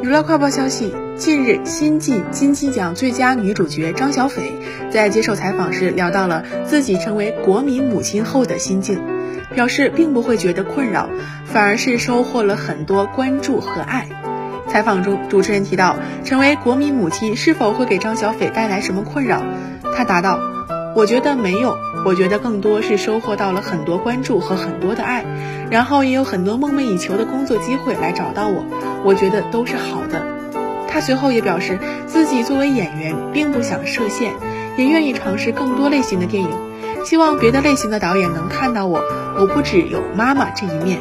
娱乐快报消息：近日，新晋金鸡奖最佳女主角张小斐在接受采访时聊到了自己成为国民母亲后的心境，表示并不会觉得困扰，反而是收获了很多关注和爱。采访中，主持人提到成为国民母亲是否会给张小斐带来什么困扰，她答道：“我觉得没有，我觉得更多是收获到了很多关注和很多的爱，然后也有很多梦寐以求的工作机会来找到我。”我觉得都是好的。他随后也表示，自己作为演员并不想设限，也愿意尝试更多类型的电影，希望别的类型的导演能看到我，我不只有妈妈这一面。